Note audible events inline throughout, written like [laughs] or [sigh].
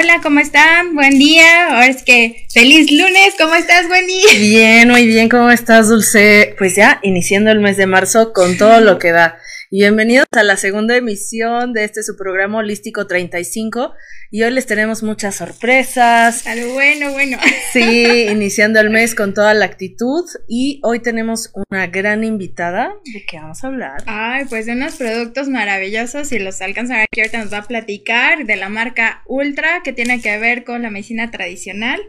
Hola, ¿cómo están? Buen día. Ahora es que feliz lunes. ¿Cómo estás, Wendy? Bien, muy bien. ¿Cómo estás, Dulce? Pues ya iniciando el mes de marzo con todo lo que da. Bienvenidos a la segunda emisión de este su programa Holístico 35. Y hoy les tenemos muchas sorpresas. Algo bueno, bueno. [laughs] Sí, iniciando el mes con toda la actitud. Y hoy tenemos una gran invitada. ¿De qué vamos a hablar? Ay, pues de unos productos maravillosos. Si los alcanzan aquí, ahorita nos va a platicar de la marca Ultra, que tiene que ver con la medicina tradicional.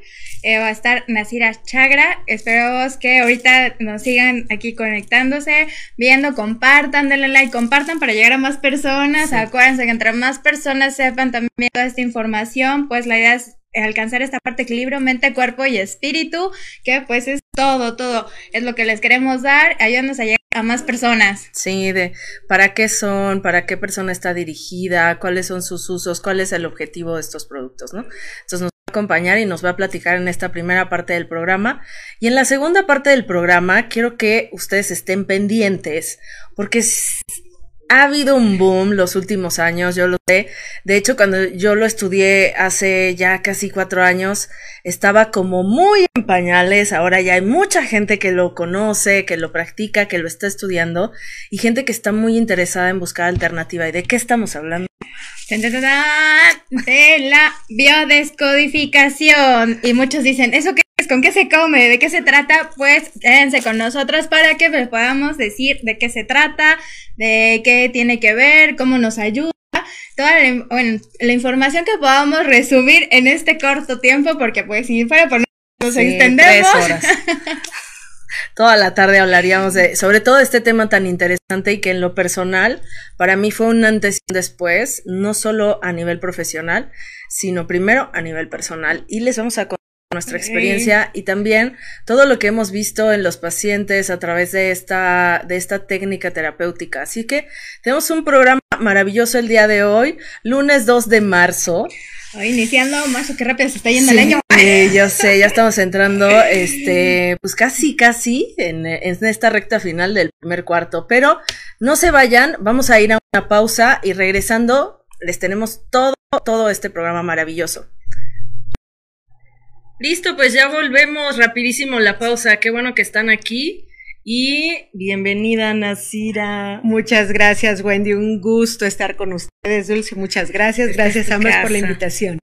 Eh, va a estar Nasira Chagra. Esperamos que ahorita nos sigan aquí conectándose, viendo, compartan, denle like, compartan para llegar a más personas. Acuérdense que entre más personas sepan también toda esta información, pues la idea es alcanzar esta parte equilibrio, mente, cuerpo y espíritu, que pues es todo, todo, es lo que les queremos dar, ayúdanos a llegar a más personas. Sí, de para qué son, para qué persona está dirigida, cuáles son sus usos, cuál es el objetivo de estos productos, ¿no? Entonces nos acompañar y nos va a platicar en esta primera parte del programa. Y en la segunda parte del programa quiero que ustedes estén pendientes, porque ha habido un boom los últimos años, yo lo sé. De hecho, cuando yo lo estudié hace ya casi cuatro años, estaba como muy en pañales. Ahora ya hay mucha gente que lo conoce, que lo practica, que lo está estudiando y gente que está muy interesada en buscar alternativa. ¿Y de qué estamos hablando? De la biodescodificación. Y muchos dicen, ¿eso qué es? ¿Con qué se come? ¿De qué se trata? Pues quédense con nosotros para que les podamos decir de qué se trata, de qué tiene que ver, cómo nos ayuda. Toda la, bueno, la información que podamos resumir en este corto tiempo, porque pues si fuera por nos extendemos. horas. [laughs] Toda la tarde hablaríamos de, sobre todo este tema tan interesante y que en lo personal, para mí fue un antes y un después, no solo a nivel profesional, sino primero a nivel personal. Y les vamos a contar nuestra experiencia y también todo lo que hemos visto en los pacientes a través de esta, de esta técnica terapéutica. Así que tenemos un programa maravilloso el día de hoy, lunes 2 de marzo. Hoy iniciando marzo, qué rápido se está yendo el año. Yo sé, ya estamos entrando, este, pues casi, casi en, en esta recta final del primer cuarto, pero no se vayan, vamos a ir a una pausa y regresando les tenemos todo, todo este programa maravilloso. Listo, pues ya volvemos rapidísimo la pausa. Qué bueno que están aquí. Y bienvenida, Nasira. Muchas gracias, Wendy. Un gusto estar con ustedes, Dulce. Muchas gracias. Gracias a ambas por la invitación.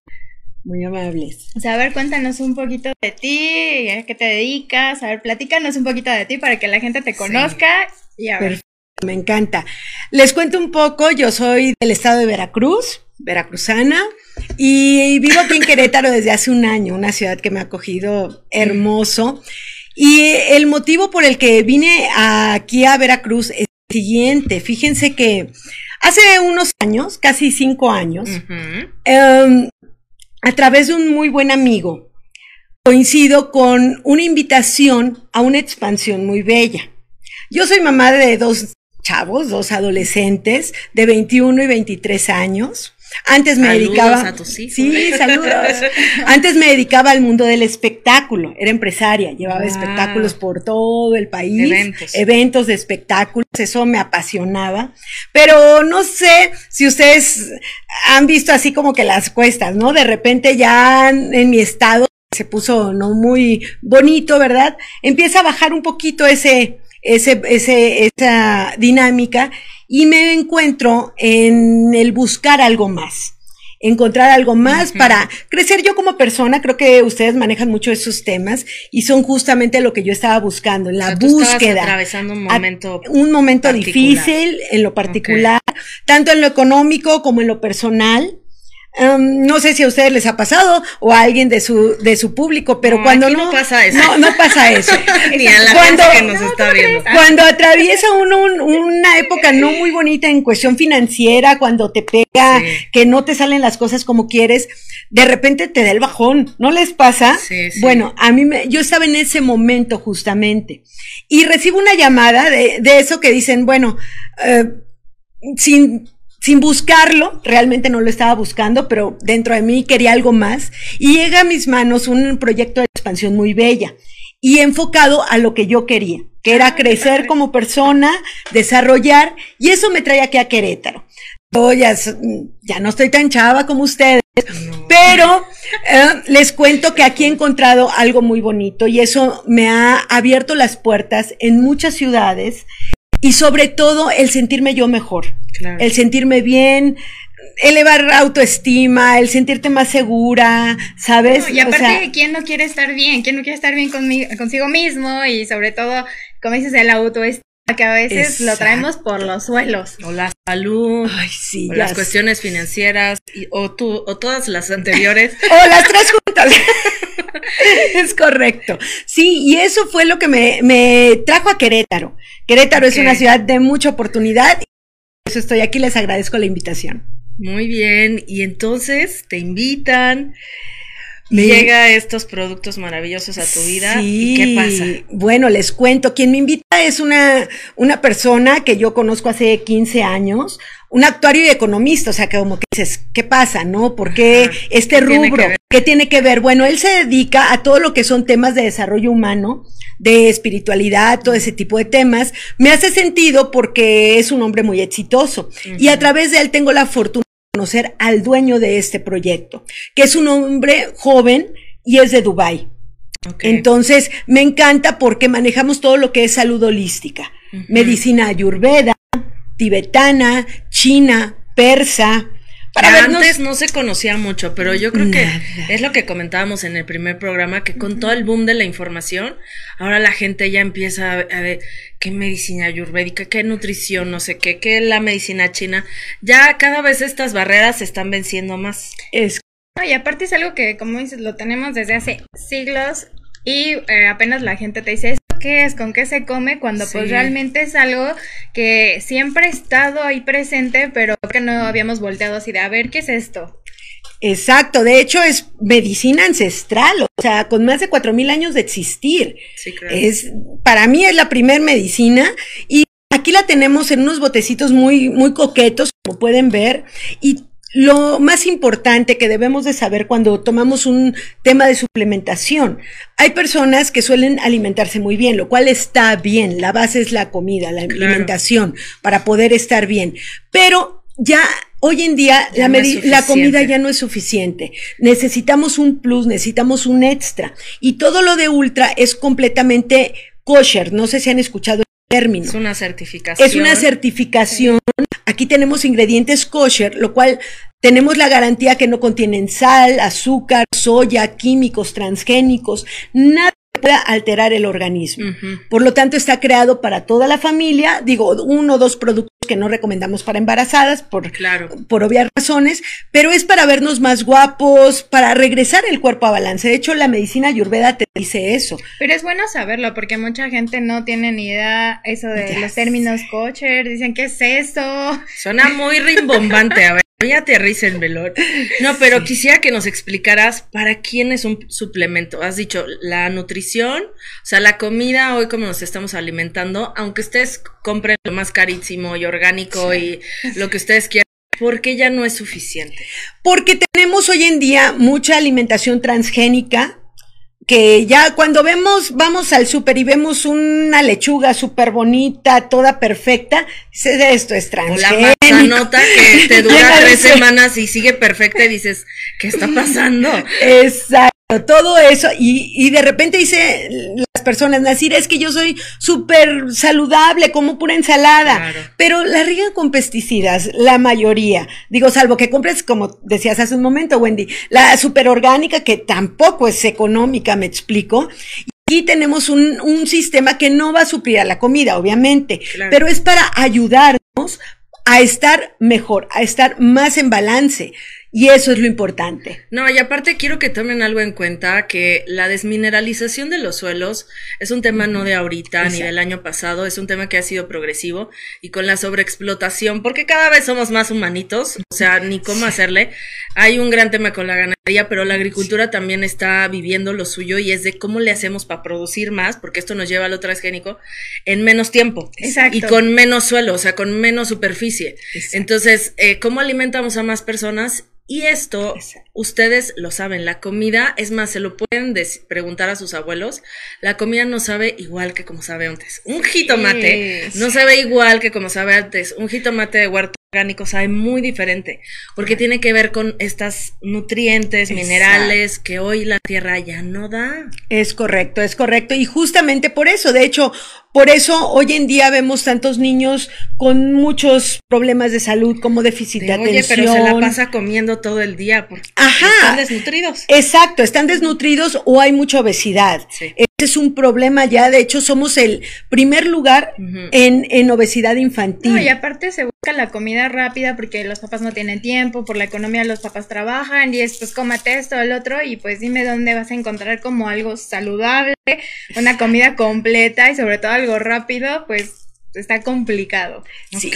Muy amables. O sea, a ver, cuéntanos un poquito de ti, a qué te dedicas. A ver, platícanos un poquito de ti para que la gente te conozca. Y a ver. Perfecto, me encanta. Les cuento un poco. Yo soy del estado de Veracruz, veracruzana. Y vivo aquí en Querétaro desde hace un año, una ciudad que me ha acogido hermoso. Y el motivo por el que vine aquí a Veracruz es el siguiente. Fíjense que hace unos años, casi cinco años, um, a través de un muy buen amigo, coincido con una invitación a una expansión muy bella. Yo soy mamá de dos chavos, dos adolescentes de 21 y 23 años. Antes me dedicaba. A tus hijos. Sí, saludos. [laughs] Antes me dedicaba al mundo del espectáculo. Era empresaria, llevaba Ah. espectáculos por todo el país. Eventos. Eventos de espectáculos. Eso me apasionaba. Pero no sé si ustedes han visto así como que las cuestas, ¿no? De repente ya en mi estado se puso no muy bonito, ¿verdad? Empieza a bajar un poquito ese, ese, ese, esa dinámica y me encuentro en el buscar algo más. Encontrar algo más para crecer yo como persona. Creo que ustedes manejan mucho esos temas y son justamente lo que yo estaba buscando, la O sea, búsqueda atravesando un a- momento. un momento particular. difícil en lo particular, tanto en lo económico como en lo personal. Um, no sé si a ustedes les ha pasado o a alguien de su de su público, pero No, cuando no no pasa eso. No, no pasa eso. [laughs] Ni a la Cuando- gente que nos está viendo. Cuando atraviesa uno un- una época no muy bonita en cuestión financiera, cuando te pega, Sí. que no te salen las cosas como quieres, de repente te da el bajón, ¿no les pasa? Sí, sí. Bueno, a mí me, yo estaba en ese momento justamente y recibo una llamada de, de eso que dicen, bueno, eh, sin, sin buscarlo, realmente no lo estaba buscando, pero dentro de mí quería algo más y llega a mis manos un proyecto de expansión muy bella y enfocado a lo que yo quería, que era crecer como persona, desarrollar, y eso me trae aquí a Querétaro. Yo ya, no estoy tan chava como ustedes, No. Pero eh, les cuento que aquí he encontrado algo muy bonito y eso me ha abierto las puertas en muchas ciudades y sobre todo el sentirme yo mejor, Claro. el sentirme bien, elevar autoestima, el sentirte más segura, ¿sabes? No, y O aparte, sea, ¿quién no quiere estar bien? ¿Quién no quiere estar bien conmigo, consigo mismo? Y sobre todo, como dices, el autoestima, que a veces lo traemos por los suelos. O la salud, ay, sí, o las sé. cuestiones financieras, y- o, tú, o todas las anteriores. [laughs] O las tres juntas. [laughs] [laughs] es correcto. Sí, y eso fue lo que me, me trajo a Querétaro. Querétaro es una ciudad de mucha oportunidad y por eso estoy aquí. Les agradezco la invitación. Muy bien, y entonces te invitan, Me- llega estos productos maravillosos a tu vida, ¿y qué pasa? Bueno, les cuento. Quien me invita es una, una persona que yo conozco hace 15 años, un actuario y economista. O sea, que como que dices, ¿qué pasa, no? ¿Por qué Ajá. este ¿Qué tiene que rubro? ¿Qué tiene que ver? Bueno, él se dedica a todo lo que son temas de desarrollo humano, de espiritualidad, todo ese tipo de temas. Me hace sentido porque es un hombre muy exitoso. Y a través de él tengo la fortuna conocer al dueño de este proyecto, que es un hombre joven y es de Dubái. Entonces, me encanta porque manejamos todo lo que es salud holística. Medicina ayurveda, tibetana, china, persa. Para Que vernos. antes no se conocía mucho, pero yo creo que es lo que comentábamos en el primer programa, que con todo el boom de la información, ahora la gente ya empieza a, a ver qué medicina ayurvédica, qué nutrición, no sé qué, qué la medicina china. Ya cada vez estas barreras se están venciendo más. Es No, y aparte es algo que, como dices, lo tenemos desde hace siglos y eh, apenas la gente te dice, ¿esto qué es? ¿Con qué se come? Cuando Sí. pues realmente es algo que siempre ha estado ahí presente, pero que no habíamos volteado así de, a ver, ¿qué es esto? exacto. De hecho, es medicina ancestral, o sea, con más de cuatro mil años de existir. Sí, claro. Es, para mí es la primer medicina y aquí la tenemos en unos botecitos muy, muy coquetos, como pueden ver, y lo más importante que debemos de saber cuando tomamos un tema de suplementación, hay personas que suelen alimentarse muy bien, lo cual está bien, la base es la comida, la Claro. alimentación, para poder estar bien, pero ya hoy en día Ya la, no comida ya no es suficiente. Necesitamos un plus, necesitamos un extra. Y todo lo de ultra es completamente kosher. No sé si han escuchado el término. Es una certificación. Es una certificación. Aquí tenemos ingredientes kosher, lo cual tenemos la garantía que no contienen sal, azúcar, soya, químicos, transgénicos, nada que pueda alterar el organismo. Por lo tanto, está creado para toda la familia. Digo, uno o dos productos que no recomendamos para embarazadas por, Claro. por obvias razones, pero es para vernos más guapos, para regresar el cuerpo a balance. De hecho, la medicina ayurveda te dice eso. Pero es bueno saberlo porque mucha gente no tiene ni idea eso de Ya los términos kosher, dicen, ¿qué es eso? Suena muy rimbombante, a ver, ya aterriza el velón. No, pero quisiera que nos explicaras para quién es un suplemento. Has dicho la nutrición, o sea, la comida hoy como nos estamos alimentando, aunque ustedes compren lo más carísimo y orgánico y lo que ustedes quieran, ¿por qué ya no es suficiente? Porque tenemos hoy en día mucha alimentación transgénica que ya cuando vemos, vamos al súper y vemos una lechuga súper bonita, toda perfecta, esto es O la transgénico. manzanota que te [laughs] dura tres semanas y sigue perfecta y dices, ¿qué está pasando? [laughs] Exacto, todo eso. Y, y de repente dice las personas, Nacir, es que yo soy súper saludable, como pura ensalada. Claro. Pero la riegan con pesticidas, la mayoría. Digo, salvo que compres, como decías hace un momento, Wendy, la súper orgánica, que tampoco es económica, me explico. Y tenemos un, un sistema que no va a suplir a la comida, obviamente, Claro. pero es para ayudarnos a estar mejor, a estar más en balance. Y eso es lo importante. No, y aparte quiero que tomen algo en cuenta que la desmineralización de los suelos es un tema no de ahorita ni del año pasado, es un tema que ha sido progresivo y con la sobreexplotación, porque cada vez somos más humanitos, o sea, ni cómo hacerle. Hay un gran tema con la ganadería, pero la agricultura también está viviendo lo suyo y es de cómo le hacemos para producir más, porque esto nos lleva al otro transgénico, en menos tiempo Exacto. y con menos suelo, o sea, con menos superficie. Entonces, eh, ¿cómo alimentamos a más personas? Y esto, ustedes lo saben, la comida, es más, se lo pueden preguntar a sus abuelos, la comida no sabe igual que como sabe antes. Un jitomate no sabe igual que como sabe antes. Un jitomate de huerto orgánico sabe muy diferente, porque tiene que ver con estas nutrientes, minerales que hoy la tierra ya no da. Es correcto, es correcto. Y justamente por eso, de hecho, por eso hoy en día vemos tantos niños con muchos problemas de salud como déficit de, Oye, atención. pero se la pasa comiendo todo el día porque Ajá. están desnutridos. Exacto, están desnutridos o hay mucha obesidad. Sí. Ese es un problema ya, de hecho somos el primer lugar en, en obesidad infantil. No, y aparte se busca la comida rápida porque los papás no tienen tiempo, por la economía los papás trabajan y es pues cómate esto, el otro y pues dime dónde vas a encontrar como algo saludable, una comida completa y sobre todo algo rápido, pues está complicado. Sí,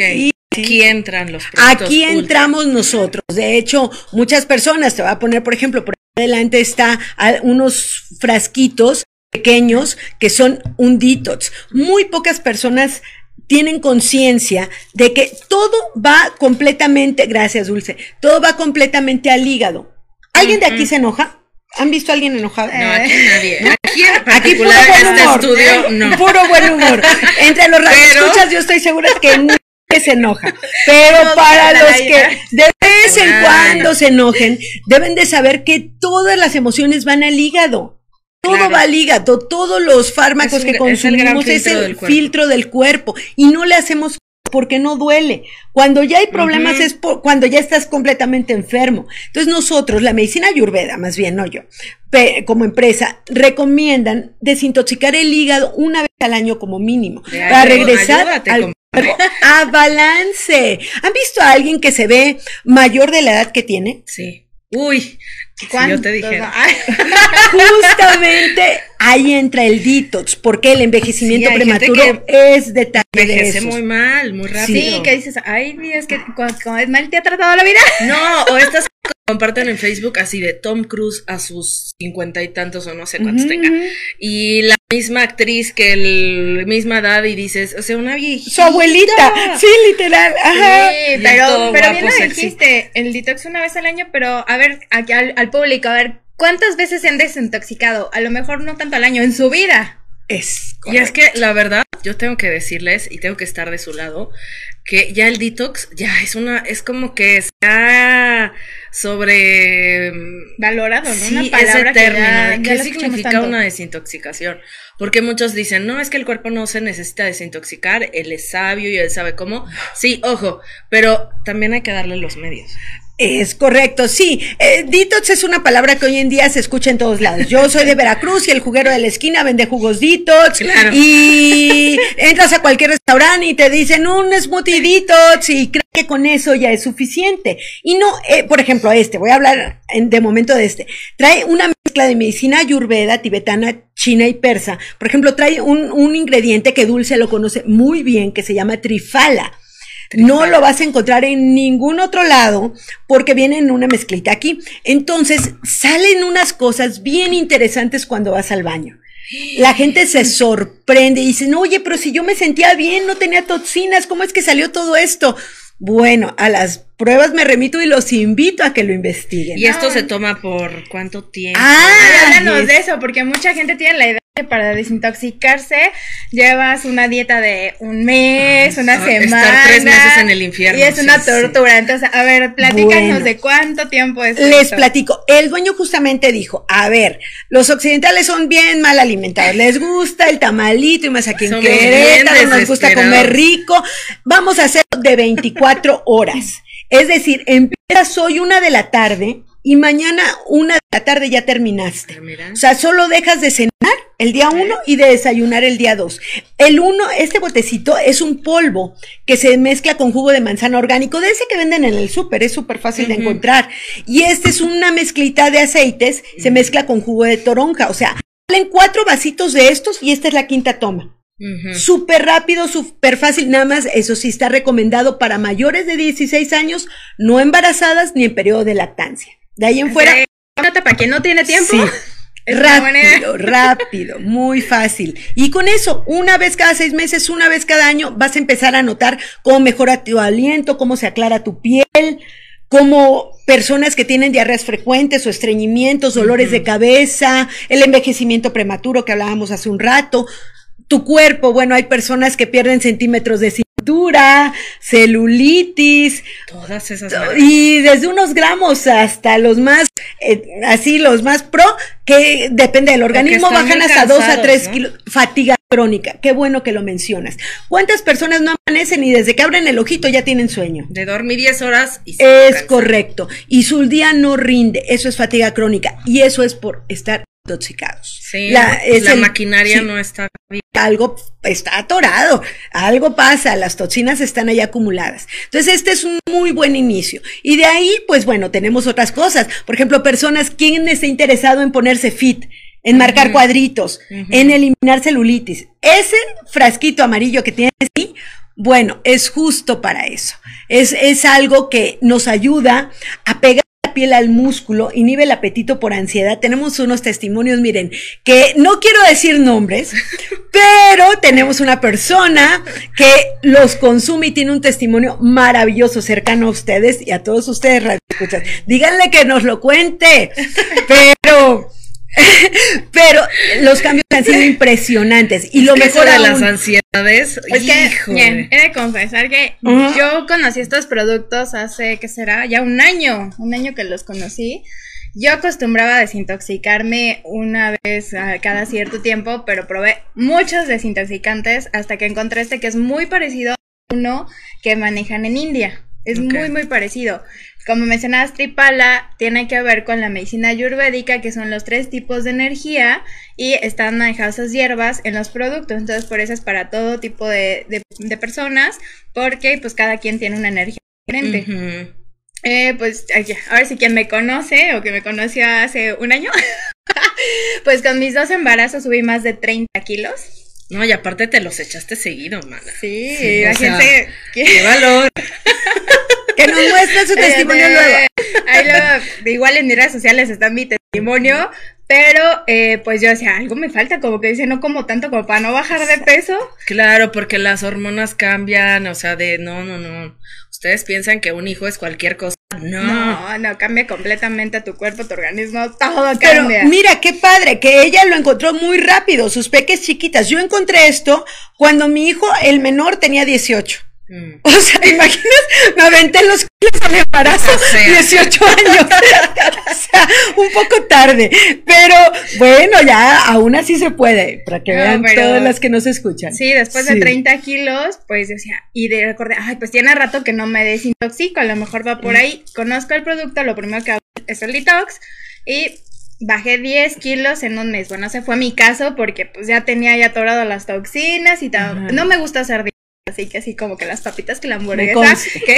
Aquí entran los productos Aquí ultra. entramos nosotros. De hecho, muchas personas, te voy a poner, por ejemplo, por adelante está unos frasquitos pequeños que son un detox. Muy pocas personas tienen conciencia de que todo va completamente, gracias Dulce, todo va completamente al hígado. ¿Alguien de aquí se enoja? ¿Han visto a alguien enojado? No, aquí nadie. Aquí en Aquí puro este humor. estudio, no. Puro buen humor. Entre los Pero- escuchas yo estoy segura que nadie se enoja. Pero No, para los que de vez en cuando se enojen, deben de saber que todas las emociones van al hígado. Todo Claro. va al hígado, todos los fármacos un- que es el gran consumimos es el del filtro del cuerpo y no le hacemos porque no duele. Cuando ya hay problemas es por- cuando ya estás completamente enfermo. Entonces nosotros, la medicina ayurveda, más bien, no yo, como empresa, recomiendan desintoxicar el hígado una vez al año como mínimo para regresar ayúdate, al a balance. ¿Han visto a alguien que se ve mayor de la edad que tiene? Sí. Uy, si ¿Cuántos? yo te dijera. Ay, [laughs] Justamente ahí entra el detox, porque el envejecimiento Sí, prematuro es detalle de Envejece esos. muy mal, muy rápido. sí, que dices, ay, Dios, que cu- como es mal te ha tratado la vida. No, o estas [laughs] comparten en Facebook así de Tom Cruise a sus cincuenta y tantos o no sé cuántos Ujú, tenga. Y la misma actriz que el misma edad y dices, o sea, una viejita. Su abuelita, sí, literal, ajá. Sí, pero, pero guapo, bien lo dijiste, el detox una vez al año, pero a ver, aquí al, al público, a ver, ¿cuántas veces se han desintoxicado? A lo mejor no tanto al año, en su vida. Es Y es que la verdad, yo tengo que decirles y tengo que estar de su lado que ya el detox ya es una es como que está sobre Valorado, ¿no? Sí, una palabra ese término, que ya, de ya ¿qué significa tanto. una desintoxicación? Porque muchos dicen, no, es que el cuerpo no se necesita desintoxicar, él es sabio y él sabe cómo. Sí, ojo, pero también hay que darle los medios. Es correcto, sí. Eh, detox es una palabra que hoy en día se escucha en todos lados. Yo soy de Veracruz y el juguero de la esquina vende jugos detox. Claro. Y entras a cualquier restaurante y te dicen un smoothie detox y creen que con eso ya es suficiente. Y no, eh, por ejemplo, este, voy a hablar en- de momento de este. Trae una mezcla de medicina ayurveda, tibetana, china y persa. Por ejemplo, trae un, un ingrediente que Dulce lo conoce muy bien que se llama trifala. No lo vas a encontrar en ningún otro lado porque viene en una mezclita aquí. Entonces salen unas cosas bien interesantes cuando vas al baño. La gente se sorprende y dicen, oye, pero si yo me sentía bien, no tenía toxinas, ¿cómo es que salió todo esto? Bueno, a las pruebas me remito y los invito a que lo investiguen. Y esto se toma por cuánto tiempo. Ah, háblanos yes. de eso, porque mucha gente tiene la idea para desintoxicarse llevas una dieta de un mes, una Estar semana. tres meses en el infierno, Y es sí, una sí. tortura. Entonces, a ver, platícanos Bueno. de cuánto tiempo es Les esto. platico, el dueño justamente dijo, a ver, los occidentales son bien mal alimentados, les gusta el tamalito y más aquí en Querétaro, nos gusta comer rico, vamos a hacerlo de 24 horas. Es decir, empiezas hoy una de la tarde y mañana una de la tarde ya terminaste. Mira. O sea, solo dejas de cenar el día uno y de desayunar el día dos. El uno, este botecito es un polvo que se mezcla con jugo de manzana orgánico, de ese que venden en el súper, es súper fácil de encontrar. Y este es una mezclita de aceites, se mezcla con jugo de toronja. O sea, salen cuatro vasitos de estos y esta es la quinta toma. Súper rápido, súper fácil, nada más, eso sí está recomendado para mayores de 16 años, no embarazadas ni en periodo de lactancia. De ahí en fuera, para quien no tiene tiempo. Sí. [laughs] Rápido, rápido, muy fácil. Y con eso, una vez cada seis meses, una vez cada año, vas a empezar a notar cómo mejora tu aliento, cómo se aclara tu piel, cómo personas que tienen diarreas frecuentes o estreñimientos, dolores de cabeza, el envejecimiento prematuro que hablábamos hace un rato. Tu cuerpo, bueno, hay personas que pierden centímetros de cintura dura, celulitis. Todas esas. Y desde unos gramos hasta los más, eh, así, los más pro, que depende del organismo, bajan hasta 2 a 3 kilos. Fatiga crónica. Qué bueno que lo mencionas. ¿Cuántas personas no amanecen y desde que abren el ojito ya tienen sueño? De dormir 10 horas y Es correcto. Y su día no rinde. Eso es fatiga crónica. Y eso es por estar intoxicados. Sí, la, la maquinaria no está bien. Algo está atorado, algo pasa, las toxinas están ahí acumuladas. Entonces, este es un muy buen inicio. Y de ahí, pues bueno, tenemos otras cosas. Por ejemplo, personas, ¿quién está interesado en ponerse fit? en marcar cuadritos, en eliminar celulitis. Ese frasquito amarillo que tienes ahí, bueno, es justo para eso. Es, es algo que nos ayuda a pegar la piel al músculo, inhibe el apetito por ansiedad. Tenemos unos testimonios, miren, que no quiero decir nombres, [laughs] pero tenemos una persona que los consume y tiene un testimonio maravilloso cercano a ustedes y a todos ustedes. Díganle que nos lo cuente, [laughs] pero [laughs] Pero los cambios han sido impresionantes. Y lo mejor de las ansiedades. Es que, bien, he de confesar que yo conocí estos productos hace, ¿qué será? Ya un año, un año que los conocí. Yo acostumbraba a desintoxicarme una vez cada cierto tiempo, pero probé muchos desintoxicantes hasta que encontré este que es muy parecido a uno que manejan en India. Es muy, muy parecido. Como mencionabas, Tripala tiene que ver con la medicina ayurvédica, que son los tres tipos de energía y están manejadas esas hierbas en los productos. Entonces, por eso es para todo tipo de, de, personas, porque pues cada quien tiene una energía diferente. eh, pues a ver si quien me conoce o que me conoció hace un año, [laughs] pues con mis dos embarazos subí más de 30 kilos. No, y aparte te los echaste seguido, mana. Sí, sí la gente... ¡Qué valor! [laughs] que nos muestre su [laughs] testimonio luego. Ahí luego, igual en mis redes sociales está mi testimonio, pero eh, pues yo decía, algo me falta, como que dice, no como tanto como para no bajar de peso. Claro, porque las hormonas cambian, o sea, de no, no, no. Ustedes piensan que un hijo es cualquier cosa. No. No, no, cambia completamente tu cuerpo, tu organismo, todo cambia. Pero mira, qué padre, que ella lo encontró muy rápido, sus peques chiquitas. Yo encontré esto cuando mi hijo, el menor, tenía 18. Mm. O sea, ¿te [laughs] imaginas? Me aventé los kilos al embarazo, [laughs] 18 años. [laughs] o sea, un poco tarde. Pero bueno, ya aún así se puede, para que vean todas las que nos escuchan. Sí, después de 30 kilos, pues decía, y de recordar, ay, pues tiene rato que no me desintoxico, a lo mejor va por mm. ahí. Conozco el producto, lo primero que hago es el detox y bajé 10 kilos en un mes. Bueno, ese fue mi caso porque pues ya tenía ya atorado las toxinas y tal. No me gusta hacer Así que así como que las papitas que la hamburguesa, [laughs] que,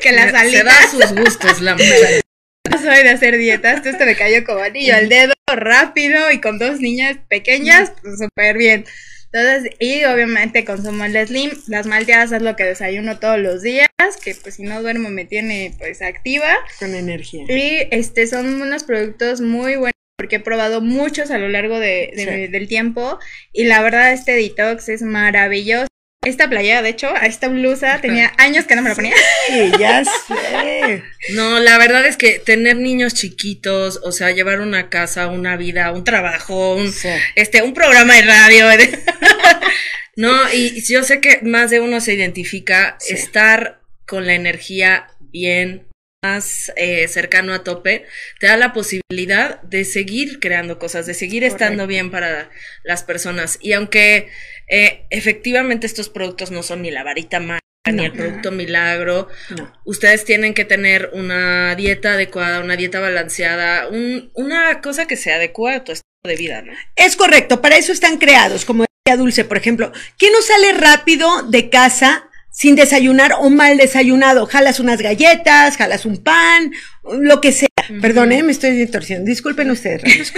que las alitas. Se da sus gustos la [laughs] mujer. No soy de hacer dietas, esto me cayó como anillo al dedo, rápido y con dos niñas pequeñas, pues súper bien. Entonces, y obviamente consumo el Slim, las malteadas es lo que desayuno todos los días, que pues si no duermo me tiene pues activa. Con energía. Y este son unos productos muy buenos porque he probado muchos a lo largo de, del tiempo y la verdad este detox es maravilloso esta playa, de hecho, esta blusa tenía años que no me la ponía. Sí, ya [laughs] sé. No, la verdad es que tener niños chiquitos, o sea, llevar una casa, una vida, un trabajo, un, este, un programa de radio. [laughs] no, y yo sé que más de uno se identifica estar con la energía bien más eh, cercano a tope, te da la posibilidad de seguir creando cosas, de seguir estando bien para las personas. Y aunque eh, efectivamente estos productos no son ni la varita mágica, ni el producto milagro, ustedes tienen que tener una dieta adecuada, una dieta balanceada, una cosa que se adecua a tu estilo de vida, ¿no? Es correcto, para eso están creados, como decía Dulce, por ejemplo. ¿Quién no sale rápido de casa sin desayunar o mal desayunado. Jalas unas galletas, jalas un pan, lo que sea. Perdón, me estoy distorsionando. Disculpen ustedes.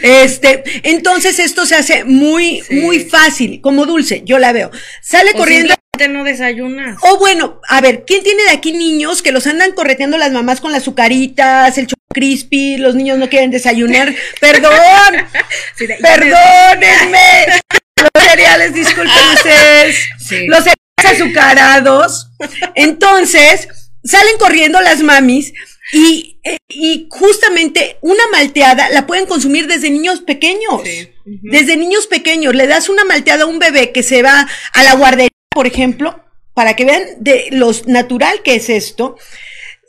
este, entonces esto se hace muy, muy fácil, como dulce, yo la veo. Sale corriendo. no desayunas. O bueno, a ver, ¿quién tiene de aquí niños que los andan correteando las mamás con las azucaritas, el chocolate crispy, los niños no quieren desayunar? [laughs] Perdón, perdónenme. [laughs] Los cereales, disculpen ustedes. Los azucarados. Entonces, salen corriendo las mamis y, y, justamente una malteada la pueden consumir desde niños pequeños. Desde niños pequeños. Le das una malteada a un bebé que se va a la guardería, por ejemplo, para que vean de lo natural que es esto,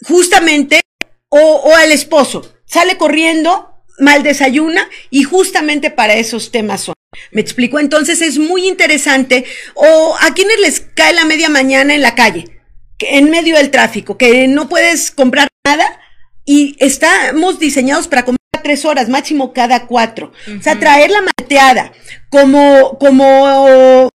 justamente, o, o al esposo, sale corriendo, mal desayuna y justamente para esos temas son. Me explico, entonces es muy interesante, o a quienes les cae la media mañana en la calle, en medio del tráfico, que no puedes comprar nada y estamos diseñados para comprar tres horas, máximo cada cuatro. O sea, traer la malteada como, como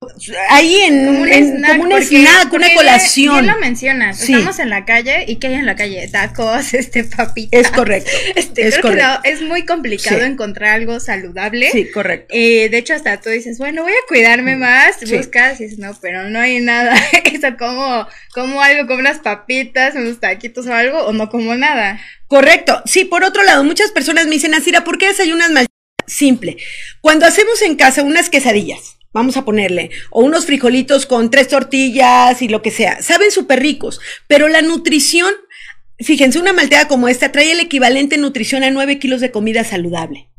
ahí en Como un en- snack, como un snack, una colación. Bien lo mencionas, Sí. estamos en la calle y ¿qué hay en la calle? Tacos, [laughs] este, papitas. Es correcto. [laughs] Este, es creo correcto. que no, es muy complicado Sí. encontrar algo saludable. Sí, correcto. Eh, de hecho, hasta tú dices, bueno, voy a cuidarme más, Sí. buscas y dices, no, pero no hay nada. [laughs] Eso como, como algo, como unas papitas, unos taquitos o algo, o no como nada. Correcto. Sí, por otro lado, muchas personas me dicen, Asira, ¿por qué desayunas mal? Simple. Cuando hacemos en casa unas quesadillas, vamos a ponerle, o unos frijolitos con tres tortillas y lo que sea, saben súper ricos, pero la nutrición, fíjense, una malteada como esta trae el equivalente en nutrición a 9 kilos de comida saludable.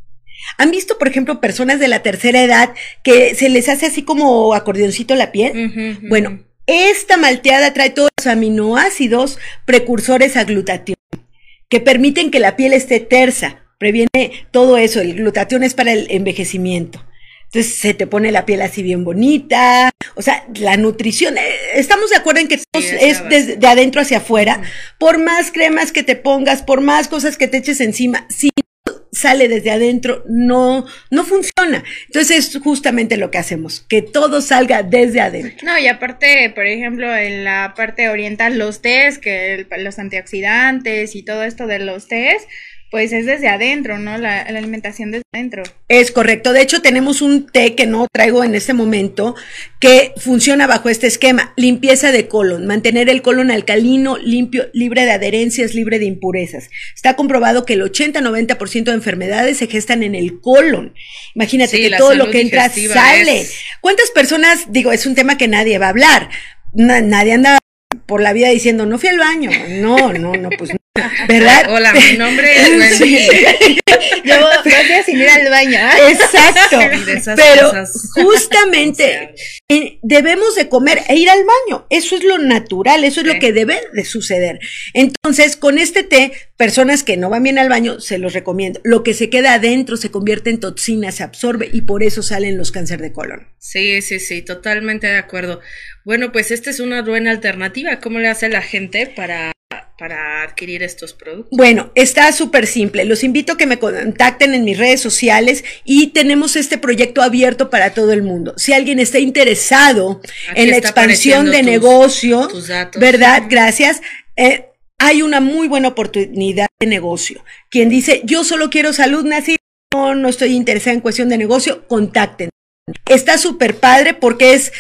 ¿Han visto, por ejemplo, personas de la tercera edad que se les hace así como acordeoncito la piel? Bueno, esta malteada trae todos los aminoácidos precursores a glutatión, que permiten que la piel esté tersa, previene todo eso, el glutatión es para el envejecimiento. Entonces se te pone la piel así bien bonita, o sea, la nutrición, eh, estamos de acuerdo en que todo es desde de adentro hacia afuera, por más cremas que te pongas, por más cosas que te eches encima, si no sale desde adentro, no, no funciona. Entonces es justamente lo que hacemos, que todo salga desde adentro. No, y aparte, por ejemplo, en la parte oriental, los tés, que el- los antioxidantes y todo esto de los tés, pues es desde adentro, ¿no? La, la alimentación desde adentro. Es correcto. De hecho, tenemos un té que no traigo en este momento que funciona bajo este esquema. Limpieza de colon, mantener el colon alcalino, limpio, libre de adherencias, libre de impurezas. Está comprobado que el 80-90% de enfermedades se gestan en el colon. Imagínate Sí, que todo lo que entra sale. es- ¿Cuántas personas, digo, es un tema que nadie va a hablar? Na- nadie anda por la vida diciendo, no fui al baño. No, no, no, pues no. ¿Verdad? Hola, mi nombre es [laughs] Wendy. Sí. Llevo dos días sin ir al baño. ¿ah? Exacto. [laughs] De esas Pero cosas. justamente [laughs] eh, debemos de comer e ir al baño. Eso es lo natural, eso es Sí. lo que debe de suceder. Entonces, con este té, personas que no van bien al baño, se los recomiendo. Lo que se queda adentro se convierte en toxina, se absorbe y por eso salen los cánceres de colon. Sí, sí, sí, totalmente de acuerdo. Bueno, pues esta es una buena alternativa. ¿Cómo le hace la gente para, para adquirir estos productos? Bueno, está súper simple. Los invito a que me contacten en mis redes sociales y tenemos este proyecto abierto para todo el mundo. Si alguien está interesado Aquí en la expansión de tus- negocio, tus datos. ¿verdad? Gracias. Eh, hay una muy buena oportunidad de negocio. Quien dice, yo solo quiero salud, no, no estoy interesada en cuestión de negocio, contacten. Está súper padre porque es,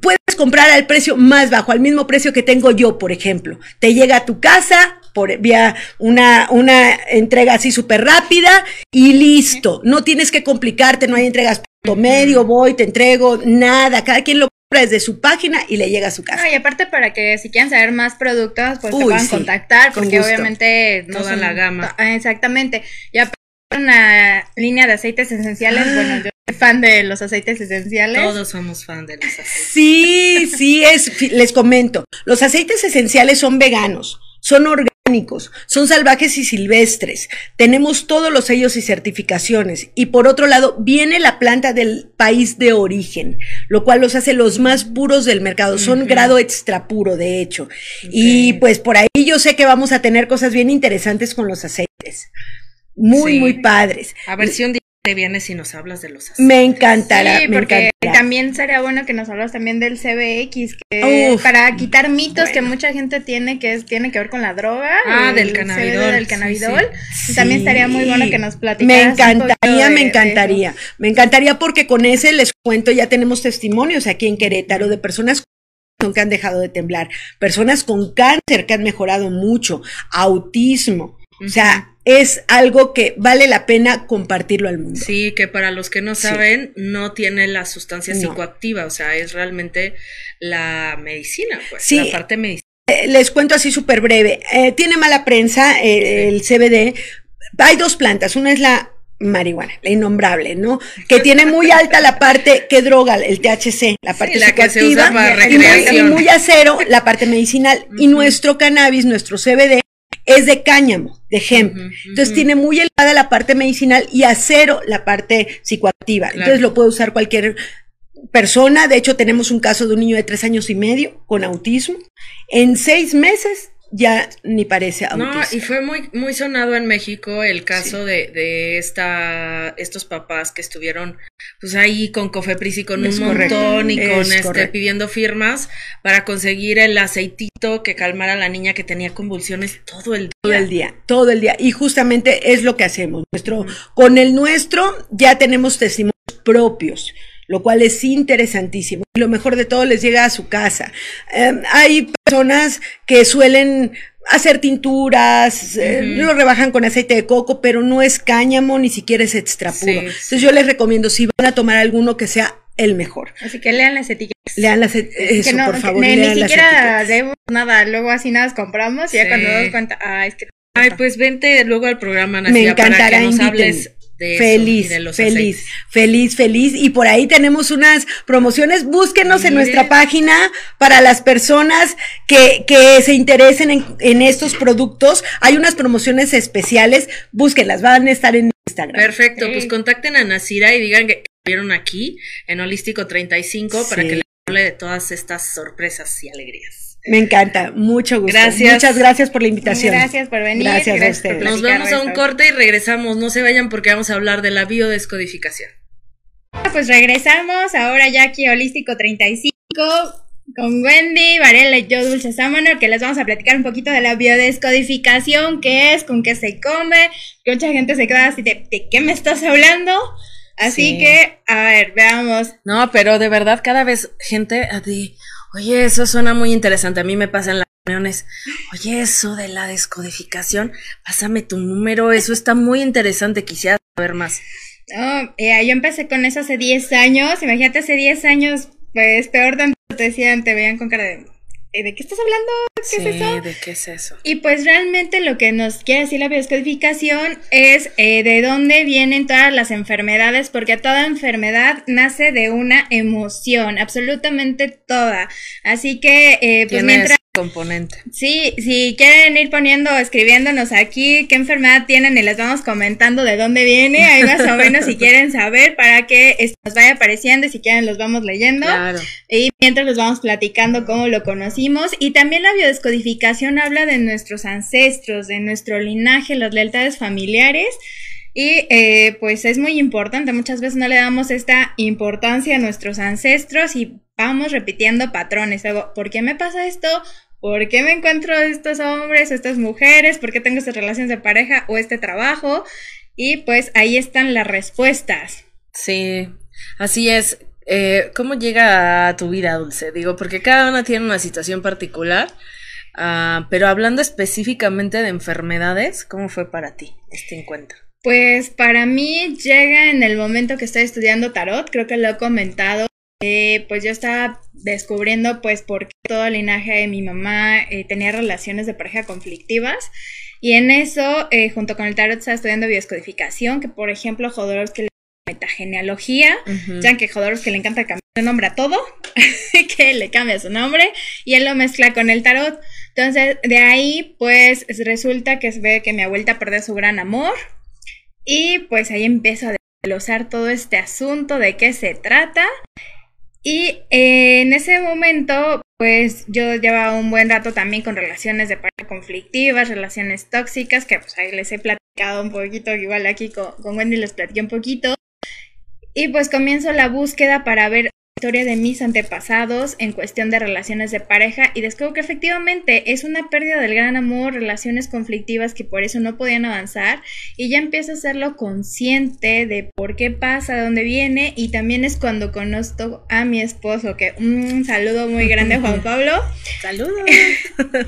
puedes comprar al precio más bajo, al mismo precio que tengo yo, por ejemplo. Te llega a tu casa por vía una, una entrega así súper rápida y listo. No tienes que complicarte, no hay entregas punto medio, voy, te entrego, nada. Cada quien lo compra desde su página y le llega a su casa. No, y aparte para que si quieren saber más productos, pues te puedan sí, contactar, con porque obviamente no Toda son- la gama. Ah, Exactamente. Y aparte una línea de aceites esenciales, Ah. bueno, yo soy fan de los aceites esenciales. Todos somos fan de los aceites. Sí, sí, es, les comento, los aceites esenciales son veganos, son orgánicos, son salvajes y silvestres, tenemos todos los sellos y certificaciones y por otro lado viene la planta del país de origen, lo cual los hace los más puros del mercado, son grado extra puro de hecho. Y pues por ahí yo sé que vamos a tener cosas bien interesantes con los aceites, muy, Sí. muy padres. A ver si un día te vienes y nos hablas de los aceites. Me encantará, Sí, me porque encantará. también sería bueno que nos hablas también del CBX, que Uf, para quitar mitos que mucha gente tiene que es, tiene que ver con la droga. Ah, el del cannabidol, del cannabidol. sí. También estaría muy bueno que nos Me platicaras. un poquito encantaría, de- me encantaría. Me encantaría porque con ese les cuento, ya tenemos testimonios aquí en Querétaro de personas con que han dejado de temblar, personas con cáncer que han mejorado mucho, autismo. O sea, es algo que vale la pena compartirlo al mundo. Sí, que para los que no Sí. saben, no tiene la sustancia No. psicoactiva, o sea, es realmente la medicina, pues, Sí. la parte medicina. Eh, les cuento así súper breve. Eh, tiene mala prensa eh, el CBD. Hay dos plantas. Una es la marihuana, la innombrable, ¿no? Que tiene muy alta la parte, ¿qué droga? El THC, la parte Sí, la que se psicoactiva, usa para y, muy, y muy acero la parte medicinal. Y nuestro cannabis, nuestro CBD, es de cáñamo, de hemp. Entonces tiene muy elevada la parte medicinal y acero la parte psicoactiva. Claro. Entonces lo puede usar cualquier persona. De hecho, tenemos un caso de un niño de tres años y medio con autismo. En seis meses ya ni parece autismo. No, y fue muy, muy sonado en México el caso de, de esta, estos papás que estuvieron pues ahí con Cofepris y con Es un correcto, montón y es con este pidiendo firmas para conseguir el aceitito que calmara a la niña que tenía convulsiones todo el día. Todo el día, todo el día. Y justamente es lo que hacemos. Nuestro, con el nuestro ya tenemos testimonios propios, lo cual es interesantísimo. Y lo mejor de todo les llega a su casa. Eh, hay personas que suelen hacer tinturas, eh, lo rebajan con aceite de coco, pero no es cáñamo, ni siquiera es extra puro. Sí, Entonces yo les recomiendo, si van a tomar alguno, que sea el mejor. Así que lean las etiquetas. Lean las, e- eso, no, por favor, ni, ni lean siquiera etiquetas. nada, luego así nada compramos y ya cuando nos cuenta, ah, es que Ay, pues vente luego al programa, Me para encantará, que nos invítenme. hables de eso Feliz, y de los feliz, aceites. feliz, feliz. Y por ahí tenemos unas promociones. Búsquenos en nuestra página para las personas que, que se interesen en, en estos productos. Hay unas promociones especiales. Búsquenlas, van a estar en Instagram. Perfecto, pues contacten a Nasira y digan que vieron aquí en Holístico 35 para Sí. que les hable de todas estas sorpresas y alegrías. Me encanta, mucho gusto. Gracias. Muchas gracias por la invitación. Gracias por venir. Gracias a por ustedes. Nos vamos de a un corte y regresamos. No se vayan porque vamos a hablar de la biodescodificación. Pues regresamos ahora ya aquí a Holístico 35 con Wendy, Varela y yo, Dulce Sámano, que les vamos a platicar un poquito de la biodescodificación, qué es, con qué se come, que mucha gente se queda así de, ¿de qué me estás hablando? Así Sí. que, a ver, veamos. No, pero de verdad cada vez gente a ti, oye, eso suena muy interesante. A mí me pasa en las reuniones, oye, eso de la descodificación, pásame tu número, eso está muy interesante, quisiera saber más. No, eh, yo empecé con eso hace 10 años, imagínate hace 10 años, pues peor tanto te decían, te veían con cara de, "¿Eh, ¿de qué estás hablando? ¿Qué sí, es eso? ¿de qué es eso? Y pues realmente lo que nos quiere decir la biodescodificación es eh, de dónde vienen todas las enfermedades, porque toda enfermedad nace de una emoción, absolutamente toda. Así que, eh, pues mientras... componente. Sí, si quieren ir poniendo, escribiéndonos aquí qué enfermedad tienen y les vamos comentando de dónde viene, ahí más o menos si [laughs] quieren saber para que nos vaya apareciendo y si quieren los vamos leyendo. Claro. Y mientras les vamos platicando cómo lo conocimos. Y también la biodescodificación habla de nuestros ancestros, de nuestro linaje, las lealtades familiares. Y eh, pues es muy importante, muchas veces no le damos esta importancia a nuestros ancestros y vamos repitiendo patrones. Luego, ¿por qué me pasa esto? ¿Por qué me encuentro estos hombres estas mujeres? ¿Por qué tengo estas relaciones de pareja o este trabajo? Y pues ahí están las respuestas. Sí, así es. Eh, ¿Cómo llega a tu vida, Dulce? Digo, porque cada una tiene una situación particular, ah, pero hablando específicamente de enfermedades, ¿cómo fue para ti este encuentro? Pues para mí llega en el momento que estoy estudiando tarot, creo que lo he comentado. Eh, pues yo estaba descubriendo pues por qué todo el linaje de mi mamá eh, tenía relaciones de pareja conflictivas y en eso eh, junto con el tarot estaba estudiando bioscodificación que por ejemplo Jodorowsky le metagenealogía Ujú. ya que Jodorowsky le encanta cambiar su nombre a todo, [laughs] que le cambia su nombre y él lo mezcla con el tarot. Entonces, de ahí, pues resulta que se ve que mi abuelita perdió su gran amor y pues ahí empiezo a desglosar todo este asunto de qué se trata. Y eh, en ese momento, pues yo llevaba un buen rato también con relaciones de pareja conflictivas, relaciones tóxicas, que pues ahí les he platicado un poquito, igual aquí con, con Wendy les platiqué un poquito. Y pues comienzo la búsqueda para ver historia de mis antepasados en cuestión de relaciones de pareja y descubro que efectivamente es una pérdida del gran amor, relaciones conflictivas que por eso no podían avanzar y ya empiezo a hacerlo consciente de por qué pasa, de dónde viene y también es cuando conozco a mi esposo, que un saludo muy grande [laughs] Juan Pablo. Saludos. [laughs]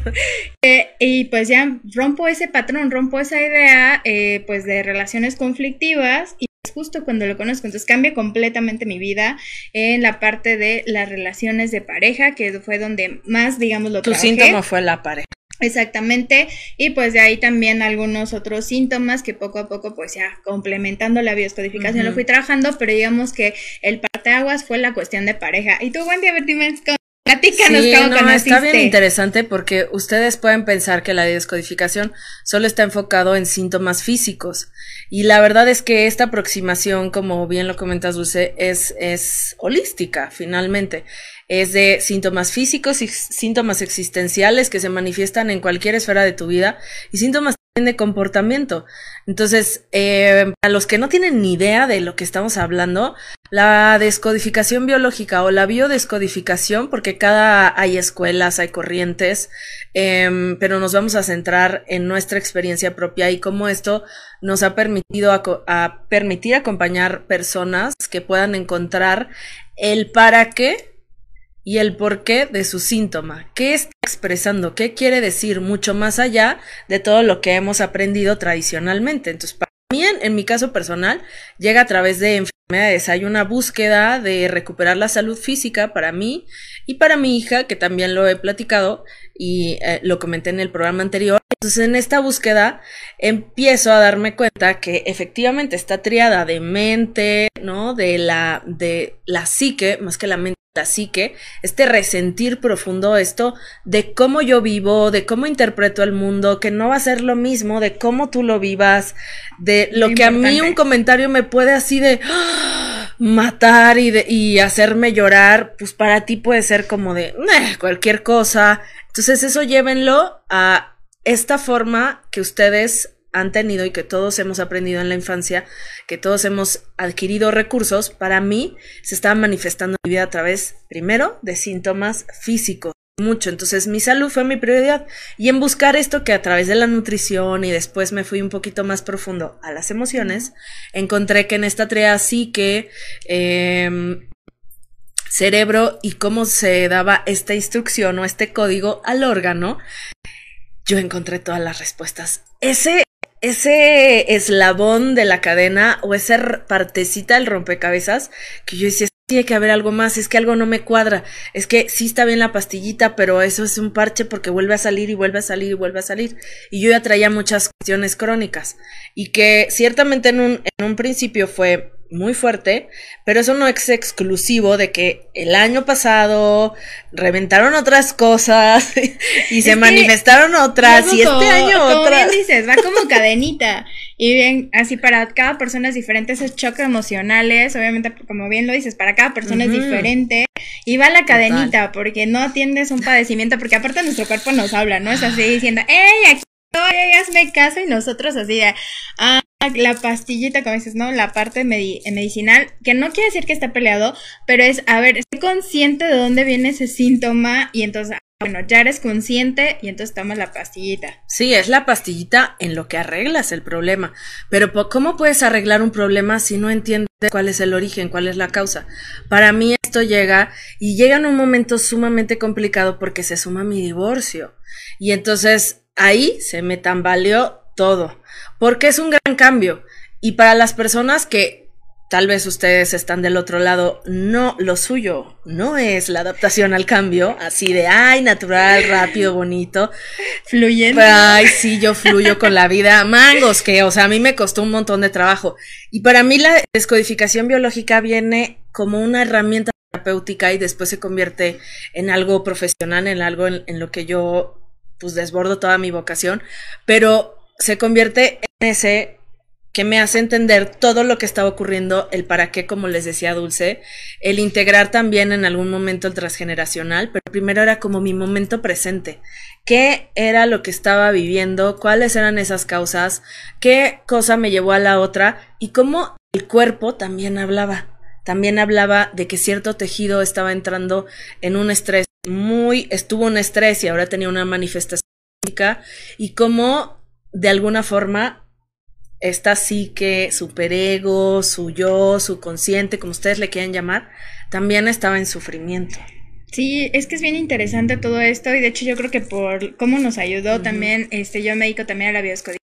Eh, y pues ya rompo ese patrón, rompo esa idea eh, pues de relaciones conflictivas y justo cuando lo conozco, entonces cambia completamente mi vida en la parte de las relaciones de pareja, que fue donde más, digamos, lo tu trabajé. síntoma fue la pareja. Exactamente, y pues de ahí también algunos otros síntomas que poco a poco, pues ya complementando la bioscodificación lo fui trabajando, pero digamos que el parteaguas fue la cuestión de pareja. Y tú, buen día, Platícanos sí, no, Está bien interesante porque ustedes pueden pensar que la descodificación solo está enfocado en síntomas físicos. Y la verdad es que esta aproximación, como bien lo comentas, Dulce, es, es holística, finalmente. Es de síntomas físicos y síntomas existenciales que se manifiestan en cualquier esfera de tu vida y síntomas de comportamiento. Entonces, eh, a los que no tienen ni idea de lo que estamos hablando, la descodificación biológica o la biodescodificación, porque cada hay escuelas, hay corrientes, em, pero nos vamos a centrar en nuestra experiencia propia y cómo esto nos ha permitido a permitir acompañar personas que puedan encontrar el para qué y el porqué de su síntoma. ¿Qué está expresando? ¿Qué quiere decir? Mucho más allá de todo lo que hemos aprendido tradicionalmente. Entonces, para mí, en, mi caso personal, llega a través de enfermedades. Hay una búsqueda de recuperar la salud física para mí y para mi hija, que también lo he platicado y eh, lo comenté en el programa anterior. Entonces, en esta búsqueda empiezo a darme cuenta que efectivamente esta triada de mente, ¿no? De la, de la psique, más que la mente la psique, este resentir profundo, esto de cómo yo vivo, de cómo interpreto el mundo, que no va a ser lo mismo, de cómo tú lo vivas, de lo que a mí un comentario me puede así de ¡ah! matar y, de, y hacerme llorar, pues para ti puede ser como de cualquier cosa. Entonces eso llévenlo a esta forma que ustedes han tenido y que todos hemos aprendido en la infancia, que todos hemos adquirido recursos, para mí se está manifestando en mi vida a través, primero, de síntomas físicos. Mucho, entonces mi salud fue mi prioridad y en buscar esto que a través de la nutrición y después me fui un poquito más profundo a las emociones, encontré que en esta tarea sí que em, cerebro y cómo se daba esta instrucción o este código al órgano, yo encontré todas las respuestas. Ese ese eslabón de la cadena o esa partecita del rompecabezas que yo decía, tiene que haber algo más, es que algo no me cuadra, es que sí está bien la pastillita, pero eso es un parche porque vuelve a salir y vuelve a salir y vuelve a salir. Y yo ya traía muchas cuestiones crónicas y que ciertamente en un, en un principio fue muy fuerte, pero eso no es exclusivo de que el año pasado reventaron otras cosas [laughs] y se manifestaron otras y este año como otras. Bien dices, va como [laughs] cadenita y bien así para cada persona es diferente esos choques emocionales, obviamente como bien lo dices, para cada persona es diferente y va la cadenita porque no atiendes un padecimiento porque aparte nuestro cuerpo nos habla, ¿no? Es así diciendo, "Ey, aquí estoy, hazme caso" y nosotros así "Ah, la pastillita, como dices, ¿no? La parte medicinal, que no quiere decir que esté peleado, pero es, a ver, estoy consciente de dónde viene ese síntoma y entonces, bueno, ya eres consciente y entonces tomas la pastillita. Sí, es la pastillita en lo que arreglas el problema. Pero ¿cómo puedes arreglar un problema si no entiendes cuál es el origen, cuál es la causa? Para mí esto llega y llega en un momento sumamente complicado porque se suma mi divorcio. Y entonces ahí se me tambaleó todo, porque es un gran cambio. Y para las personas que tal vez ustedes están del otro lado, no, lo suyo no es la adaptación al cambio, así de, ay, natural, rápido, bonito. Fluyendo. Ay, sí, yo fluyo con la vida. [laughs] Mangos, que, o sea, a mí me costó un montón de trabajo. Y para mí la descodificación biológica viene como una herramienta terapéutica y después se convierte en algo profesional, en algo en, en lo que yo, pues, desbordo toda mi vocación. Pero se convierte en ese que me hace entender todo lo que estaba ocurriendo, el para qué, como les decía Dulce, el integrar también en algún momento el transgeneracional, pero primero era como mi momento presente. ¿Qué era lo que estaba viviendo? ¿Cuáles eran esas causas? ¿Qué cosa me llevó a la otra? Y cómo el cuerpo también hablaba. También hablaba de que cierto tejido estaba entrando en un estrés muy, estuvo un estrés y ahora tenía una manifestación y cómo de alguna forma, esta psique, superego, su yo, su consciente, como ustedes le quieran llamar, también estaba en sufrimiento. Sí, es que es bien interesante todo esto y de hecho yo creo que por cómo nos ayudó también, este, yo me dedico también a la bioscodificación,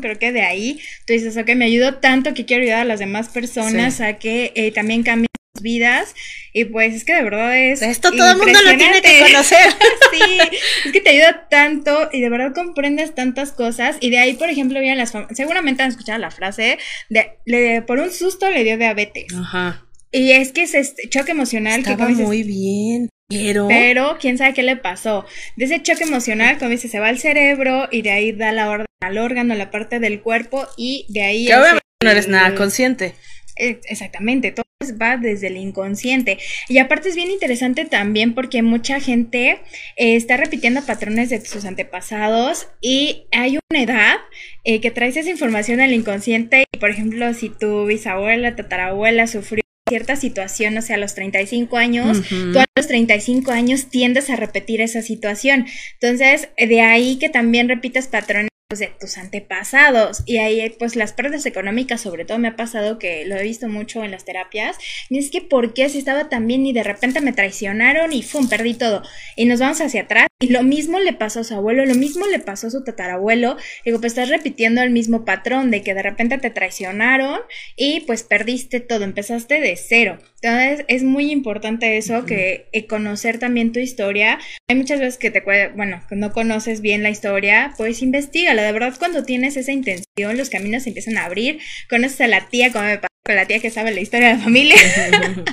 creo que de ahí tú dices, ok, me ayudó tanto que quiero ayudar a las demás personas a que eh, también cambien vidas. Y pues es que de verdad es esto todo el mundo lo tiene que conocer. [laughs] Sí es que te ayuda tanto y de verdad comprendes tantas cosas. Y de ahí por ejemplo vienen las seguramente han escuchado la frase de le, por un susto le dio diabetes. Ajá. Y es que ese choque emocional Estaba que muy bien pero... Pero quién sabe qué le pasó. De ese choque emocional, como dice, se va al cerebro y de ahí da la orden al órgano, a la parte del cuerpo y de ahí... Que obviamente no eres nada consciente. Eh, exactamente, todo va desde el inconsciente. Y aparte es bien interesante también porque mucha gente eh, está repitiendo patrones de sus antepasados y hay una edad eh, que traes esa información al inconsciente y por ejemplo si tu bisabuela, tatarabuela sufrió cierta situación, o sea, a los 35 años, tú a los 35 años tiendes a repetir esa situación. Entonces, de ahí que también repites patrones pues, de tus antepasados. Y ahí pues las pérdidas económicas sobre todo me ha pasado que lo he visto mucho en las terapias y es que por qué si estaba tan bien y de repente me traicionaron y ¡fum! perdí todo. Y nos vamos hacia atrás. Y lo mismo le pasó a su abuelo lo mismo le pasó a su tatarabuelo. Digo pues estás repitiendo el mismo patrón de que de repente te traicionaron y pues perdiste todo empezaste de cero entonces es muy importante eso que eh, conocer también tu historia. Hay muchas veces que te bueno que no conoces bien la historia pues investiga de verdad cuando tienes esa intención, los caminos se empiezan a abrir, conoces a la tía, como me pasó con la tía que sabe la historia de la familia, [laughs]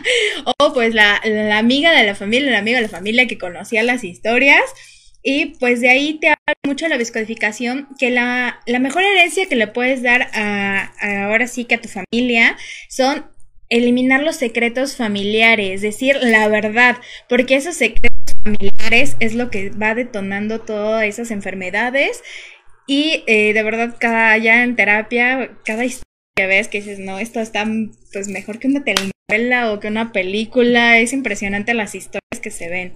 [laughs] o pues la, amiga de la familia, la amiga de la familia que conocía las historias, y pues de ahí te habla mucho la biscodificación, que la, la mejor herencia que le puedes dar a, ahora sí que a tu familia son eliminar los secretos familiares, decir la verdad, porque esos secretos familiares es lo que va detonando todas esas enfermedades y eh, de verdad, cada ya en terapia, cada historia que ves que dices, no, esto está pues mejor que una telenovela o que una película, es impresionante las historias que se ven.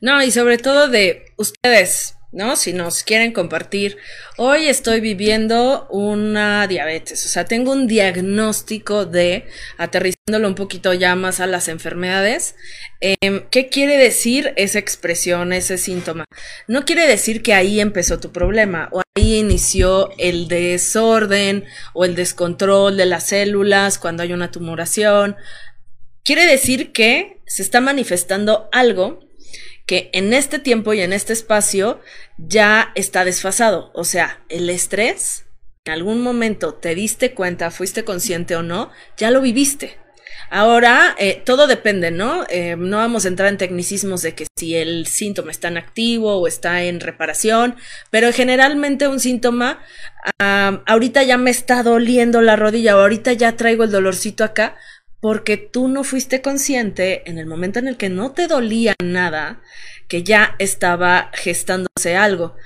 No, y sobre todo de ustedes, ¿no? Si nos quieren compartir, hoy estoy viviendo una diabetes, o sea, tengo un diagnóstico de, aterrizándolo un poquito ya más a las enfermedades, em, ¿qué quiere decir esa expresión, ese síntoma? No quiere decir que ahí empezó tu problema o ahí inició el desorden o el descontrol de las células cuando hay una tumoración. Quiere decir que se está manifestando algo que en este tiempo y en este espacio ya está desfasado. O sea, el estrés, en algún momento te diste cuenta, fuiste consciente o no, ya lo viviste. Ahora, eh, todo depende, ¿no? Eh, no vamos a entrar en tecnicismos de que si el síntoma está en activo o está en reparación, pero generalmente un síntoma, ahorita ya me está doliendo la rodilla o ahorita ya traigo el dolorcito acá, porque tú no fuiste consciente en el momento en el que no te dolía nada, que ya estaba gestándose algo.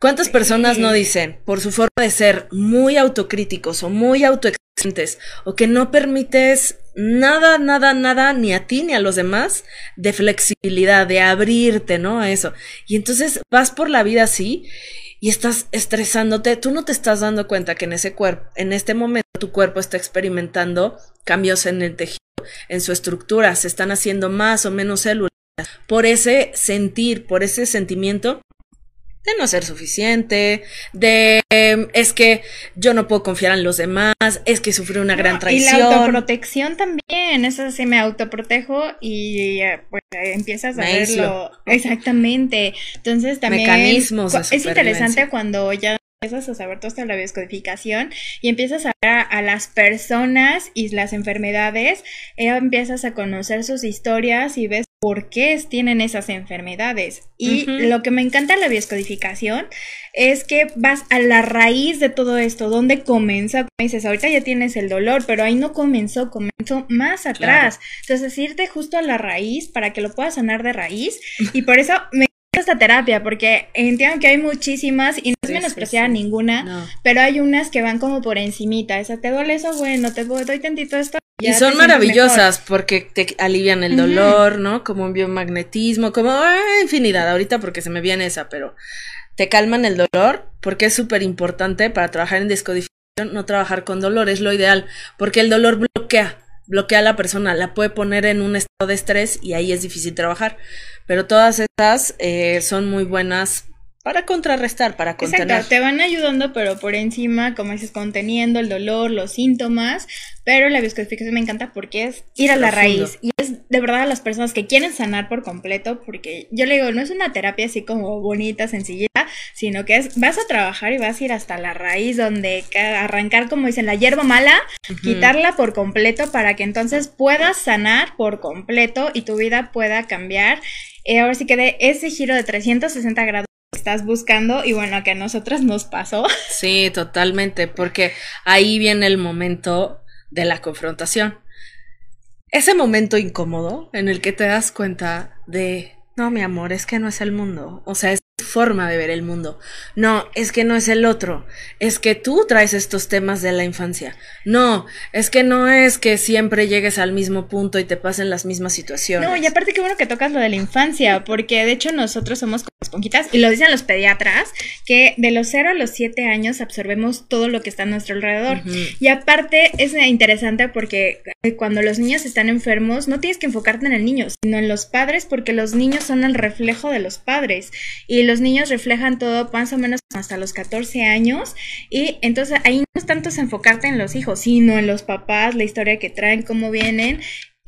¿Cuántas personas no dicen, por su forma de ser muy autocríticos o muy autoexigentes, o que no permites nada, nada, nada, ni a ti ni a los demás, de flexibilidad, de abrirte, ¿no? A eso. Y entonces vas por la vida así y estás estresándote, tú no te estás dando cuenta que en ese cuerpo, en este momento tu cuerpo está experimentando cambios en el tejido, en su estructura, se están haciendo más o menos células. Por ese sentir, por ese sentimiento, de no ser suficiente, de em, es que yo no puedo confiar en los demás, es que sufrí una gran traición. Y la autoprotección también, eso sí me autoprotejo y eh, pues empiezas a verlo. Exactamente. Entonces también mecanismos es interesante cuando ya empiezas a saber toda la bioscodificación y empiezas a ver a, las personas y las enfermedades, eh, empiezas a conocer sus historias y ves por qué tienen esas enfermedades. Y lo que me encanta de la bioscodificación es que vas a la raíz de todo esto, donde comenzó, como dices, ahorita ya tienes el dolor, pero ahí no comenzó, comenzó más atrás. Entonces, irte justo a la raíz para que lo puedas sanar de raíz. Y por eso me esta terapia porque entiendo que hay muchísimas y no es menospreciar ninguna, pero hay unas que van como por encimita, esa te duele eso, bueno, te doy tantito esto. Y son maravillosas porque te alivian el dolor, ¿no? Como un biomagnetismo, como ah, infinidad ahorita porque se me viene esa, pero te calman el dolor porque es súper importante para trabajar en descodificación, no trabajar con dolor, es lo ideal, porque el dolor bloquea bloquea a la persona, la puede poner en un estado de estrés y ahí es difícil trabajar. Pero todas estas eh, son muy buenas para contrarrestar, para contener. Exacto, te van ayudando, pero por encima, como dices, conteniendo el dolor, los síntomas, pero la bioscodificación me encanta porque es ir a la raíz y es de verdad a las personas que quieren sanar por completo, porque yo le digo, no es una terapia así como bonita, sencillita, sino que es, vas a trabajar y vas a ir hasta la raíz, donde arrancar, como dicen, la hierba mala, quitarla por completo para que entonces puedas sanar por completo y tu vida pueda cambiar. Eh, ahora sí que de ese giro de 360 grados estás buscando y bueno, que a nosotras nos pasó. Sí, totalmente, porque ahí viene el momento de la confrontación. Ese momento incómodo en el que te das cuenta de, no, mi amor, es que no es el mundo. O sea, es forma de ver el mundo. No, es que no es el otro. Es que tú traes estos temas de la infancia. No, es que no es que siempre llegues al mismo punto y te pasen las mismas situaciones. No, y aparte qué bueno que tocas lo de la infancia, porque de hecho nosotros somos como esponjitas, y lo dicen los pediatras, que de los 0 a los 7 años absorbemos todo lo que está a nuestro alrededor. Y aparte es interesante porque cuando los niños están enfermos, no tienes que enfocarte en el niño, sino en los padres, porque los niños son el reflejo de los padres. Y los niños reflejan todo más o menos hasta los 14 años y entonces ahí no es tanto enfocarte en los hijos, sino en los papás, la historia que traen, cómo vienen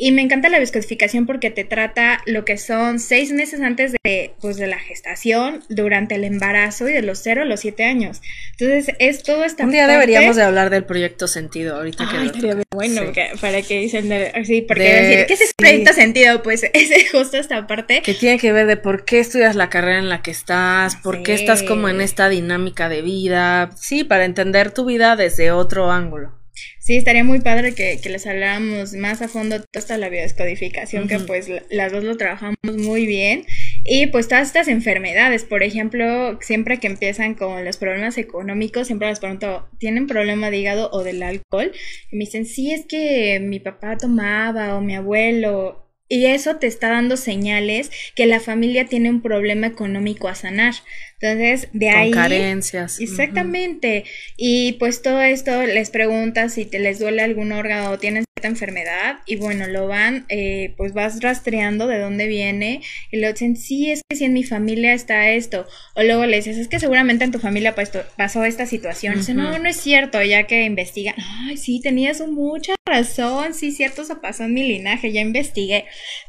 y me encanta la descodificación porque te trata lo que son seis meses antes de, pues, de la gestación, durante el embarazo y de los cero a los siete años. Entonces, es todo esta Un día deberíamos de hablar del proyecto sentido, ahorita que estaría bueno, para que dicen, sí, porque decir, ¿qué es ese proyecto sentido? Pues [laughs] es justo esta parte. Que tiene que ver de por qué estudias la carrera en la que estás, por qué estás como en esta dinámica de vida, sí, para entender tu vida desde otro ángulo. Sí, estaría muy padre que, les habláramos más a fondo toda la biodescodificación, que pues las dos lo trabajamos muy bien. Y pues todas estas enfermedades, por ejemplo, siempre que empiezan con los problemas económicos, siempre les pregunto, ¿tienen problema de hígado o del alcohol? Y me dicen, sí, es que mi papá tomaba o mi abuelo. Y eso te está dando señales que la familia tiene un problema económico a sanar. Entonces, de Con ahí. carencias. Exactamente. Y pues todo esto les preguntas si te les duele algún órgano o tienen cierta enfermedad. Y bueno, lo van, eh, pues vas rastreando de dónde viene. Y lo dicen, sí, es que si en mi familia está esto. O luego le dices, es que seguramente en tu familia pasó esta situación. Dice, no, no es cierto. Ya que investigan, ay, sí, tenías mucha razón. Sí, cierto, eso pasó en mi linaje. Ya investigué.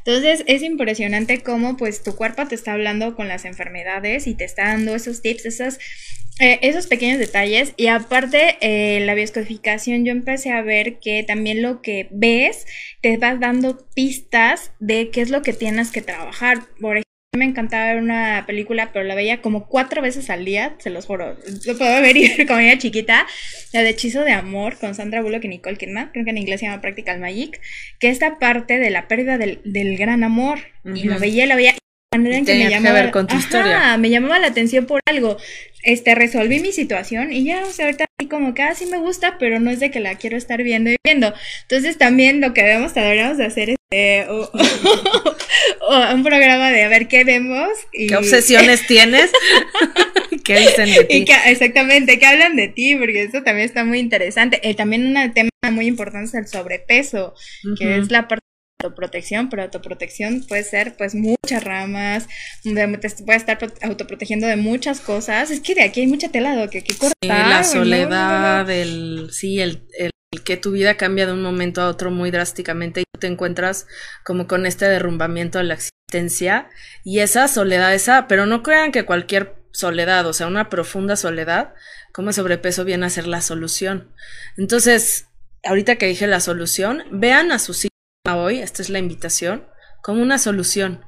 Entonces, es impresionante cómo pues tu cuerpo te está hablando con las enfermedades y te está dando esos tips, esos, eh, esos pequeños detalles. Y aparte, eh, la bioscodificación, yo empecé a ver que también lo que ves te va dando pistas de qué es lo que tienes que trabajar. Por ejemplo, me encantaba ver una película, pero la veía como cuatro veces al día, se los juro. Lo puedo ver como ella chiquita. La de Hechizo de Amor con Sandra Bullock y Nicole Kidman, creo que en inglés se llama Practical Magic, que esta parte de la pérdida del, gran amor. Y lo veía, lo veía manera en que me llamaba, ver con tu historia. me llamaba la atención por algo. Este, resolví mi situación y ya, o sea, ahorita como que así ah, me gusta, pero no es de que la quiero estar viendo y viendo. Entonces también lo que debemos, deberíamos de hacer es este, [laughs] un programa de a ver qué vemos. Y... ¿Qué obsesiones [laughs] tienes? ¿Qué dicen de ti? exactamente, ¿qué hablan de ti? Porque eso también está muy interesante. Eh, también un tema muy importante es el sobrepeso, que es la parte autoprotección, pero autoprotección puede ser pues muchas ramas, te puede estar autoprotegiendo de muchas cosas. Es que de aquí hay mucha tela que, que cortar. la soledad, el, sí, el, el, que tu vida cambia de un momento a otro muy drásticamente y te encuentras como con este derrumbamiento de la existencia y esa soledad, esa, pero no crean que cualquier soledad, o sea, una profunda soledad, como sobrepeso viene a ser la solución. Entonces, ahorita que dije la solución, vean a sus hijos hoy, esta es la invitación, como una solución.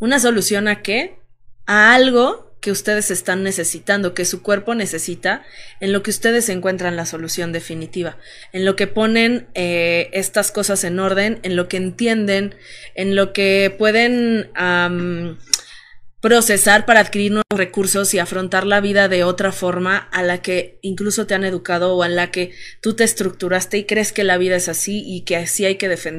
¿Una solución a qué? A algo que ustedes están necesitando, que su cuerpo necesita, en lo que ustedes encuentran la solución definitiva, en lo que ponen eh, estas cosas en orden, en lo que entienden, en lo que pueden procesar para adquirir nuevos recursos y afrontar la vida de otra forma a la que incluso te han educado o a la que tú te estructuraste y crees que la vida es así y que así hay que defender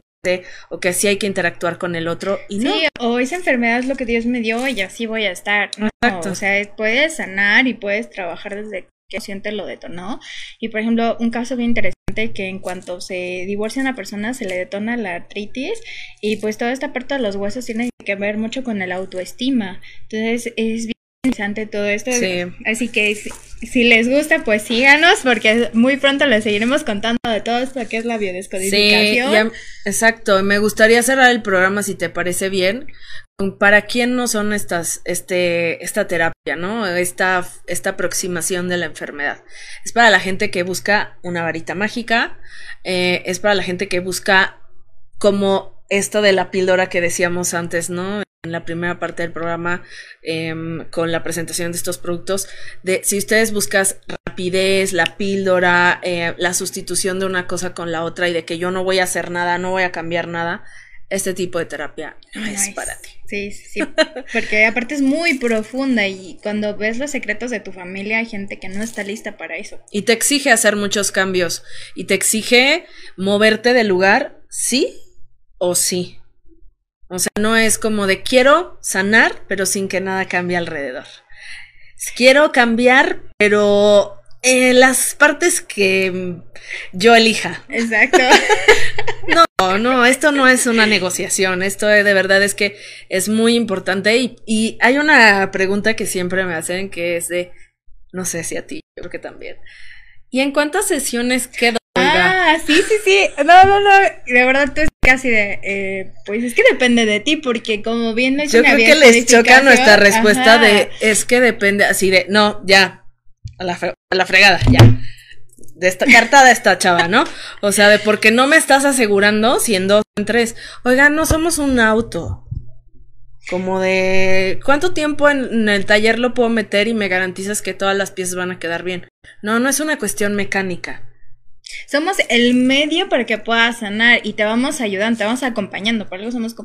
o que así hay que interactuar con el otro y no. Sí, o esa enfermedad es lo que Dios me dio y así voy a estar. o sea, puedes sanar y puedes trabajar desde que siente lo detonó. Y por ejemplo, un caso bien interesante que en cuanto se divorcia una persona se le detona la artritis y pues toda esta parte de los huesos tiene que ver mucho con el autoestima. Entonces es bien interesante todo esto. Así que si, les gusta, pues síganos, porque muy pronto les seguiremos contando de todo esto que es la biodescodificación. Sí, exacto. Me gustaría cerrar el programa, si te parece bien. ¿Para quién no son estas, este, esta terapia, no? Esta, esta aproximación de la enfermedad. Es para la gente que busca una varita mágica, eh, es para la gente que busca como esto de la píldora que decíamos antes, ¿no? En la primera parte del programa, em, con la presentación de estos productos, de si ustedes buscas rapidez, la píldora, eh, la sustitución de una cosa con la otra y de que yo no voy a hacer nada, no voy a cambiar nada, este tipo de terapia no es para ti. Sí, sí, porque aparte es muy profunda y cuando ves los secretos de tu familia hay gente que no está lista para eso. Y te exige hacer muchos cambios y te exige moverte del lugar, sí o sí. O sea, no es como de quiero sanar, pero sin que nada cambie alrededor. Quiero cambiar, pero en las partes que yo elija. Exacto. [laughs] no, no, esto no es una negociación. Esto de verdad es que es muy importante. Y, y hay una pregunta que siempre me hacen que es de, no sé si a ti, yo creo que también. ¿Y en cuántas sesiones queda? Ah, sí, sí, sí. No, no, no. De verdad, tú es casi de. Eh, pues es que depende de ti, porque como bien lo Yo creo que les choca nuestra respuesta de. Es que depende, así de. No, ya. A la, a la fregada, ya. De esta [laughs] cartada esta chava, ¿no? O sea, de porque no me estás asegurando si en dos en tres. Oiga, no somos un auto. Como de, ¿cuánto tiempo en, el taller lo puedo meter y me garantizas que todas las piezas van a quedar bien? No, no es una cuestión mecánica. Somos el medio para que puedas sanar y te vamos ayudando, te vamos acompañando, por eso somos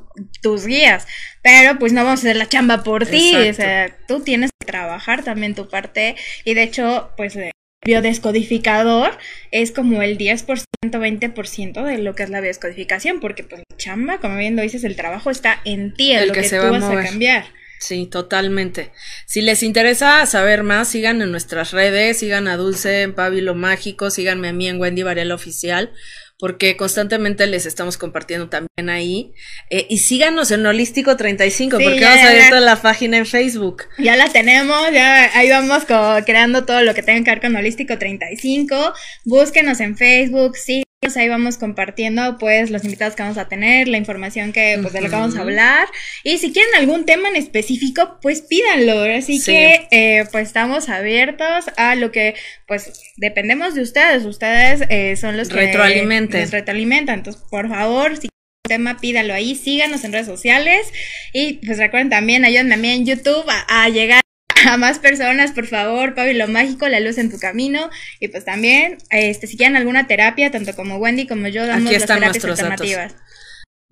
tus guías, pero pues no vamos a hacer la chamba por ti, o sea, tú tienes que trabajar también tu parte. Y de hecho, pues eh, biodescodificador es como el 10%, 20% de lo que es la biodescodificación, porque pues la chamba, como bien lo dices, el trabajo está en ti, en lo que, tú vas a cambiar. Sí, totalmente. Si les interesa saber más, sigan en nuestras redes, sigan a Dulce en Pabilo Mágico, síganme a mí en Wendy Varela Oficial, porque constantemente les estamos compartiendo también ahí. Eh, y síganos en Holístico 35, porque vamos a abrir toda la página en Facebook. Ya la tenemos, ya ahí vamos creando todo lo que tenga que ver con Holístico 35. Búsquenos en Facebook, sí ahí vamos compartiendo pues los invitados que vamos a tener, la información que pues de lo que vamos a hablar. Y si quieren algún tema en específico pues pídanlo, así que eh, pues estamos abiertos a lo que pues dependemos de ustedes, ustedes eh, son los que retroalimenten. nos retroalimentan, entonces por favor si tema, pídalo ahí, síganos en redes sociales. Y pues recuerden también, ayúdenme a mí en YouTube a llegar [laughs] a más personas, por favor, Pablo Mágico, la luz en tu camino. Y pues también, este, si quieren alguna terapia, tanto como Wendy como yo, damos Aquí están las terapias alternativas.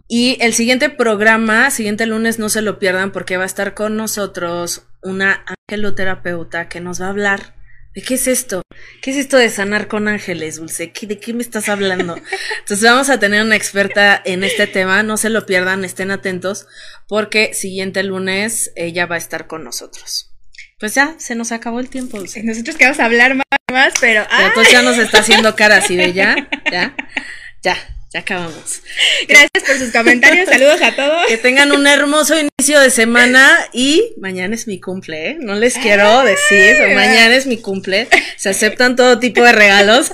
Y el siguiente programa, siguiente lunes, no se lo pierdan porque va a estar con nosotros una angeloterapeuta que nos va a hablar ¿De qué es esto? ¿Qué es esto de sanar con ángeles, Dulce? ¿De qué me estás hablando? [laughs] Entonces vamos a tener una experta en este tema, no se lo pierdan, estén atentos, porque siguiente lunes ella va a estar con nosotros. Pues ya, se nos acabó el tiempo. [laughs] Nosotros queremos hablar más, más pero. Pero pues ya nos está haciendo cara así de ya, ya, ya. Ya acabamos. Gracias por sus comentarios. Saludos a todos. Que tengan un hermoso inicio de semana y mañana es mi cumple, ¿eh? No les quiero decir, mañana es mi cumple. Se aceptan todo tipo de regalos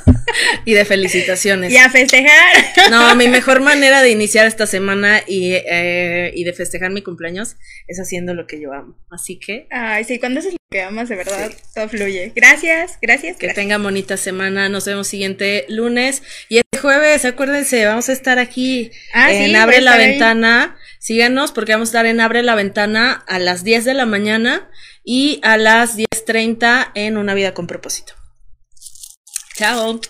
y de felicitaciones. Y a festejar. No, mi mejor manera de iniciar esta semana y, eh, y de festejar mi cumpleaños es haciendo lo que yo amo. Así que. Ay, sí, cuando haces que amas, de verdad, todo fluye. Gracias, gracias. Que tengan bonita semana. Nos vemos siguiente lunes. Y este jueves, acuérdense, vamos a estar aquí ah, en Abre la Ventana. Síganos porque vamos a estar en Abre la Ventana a las 10 de la mañana y a las 10.30 en Una Vida con Propósito. Chao.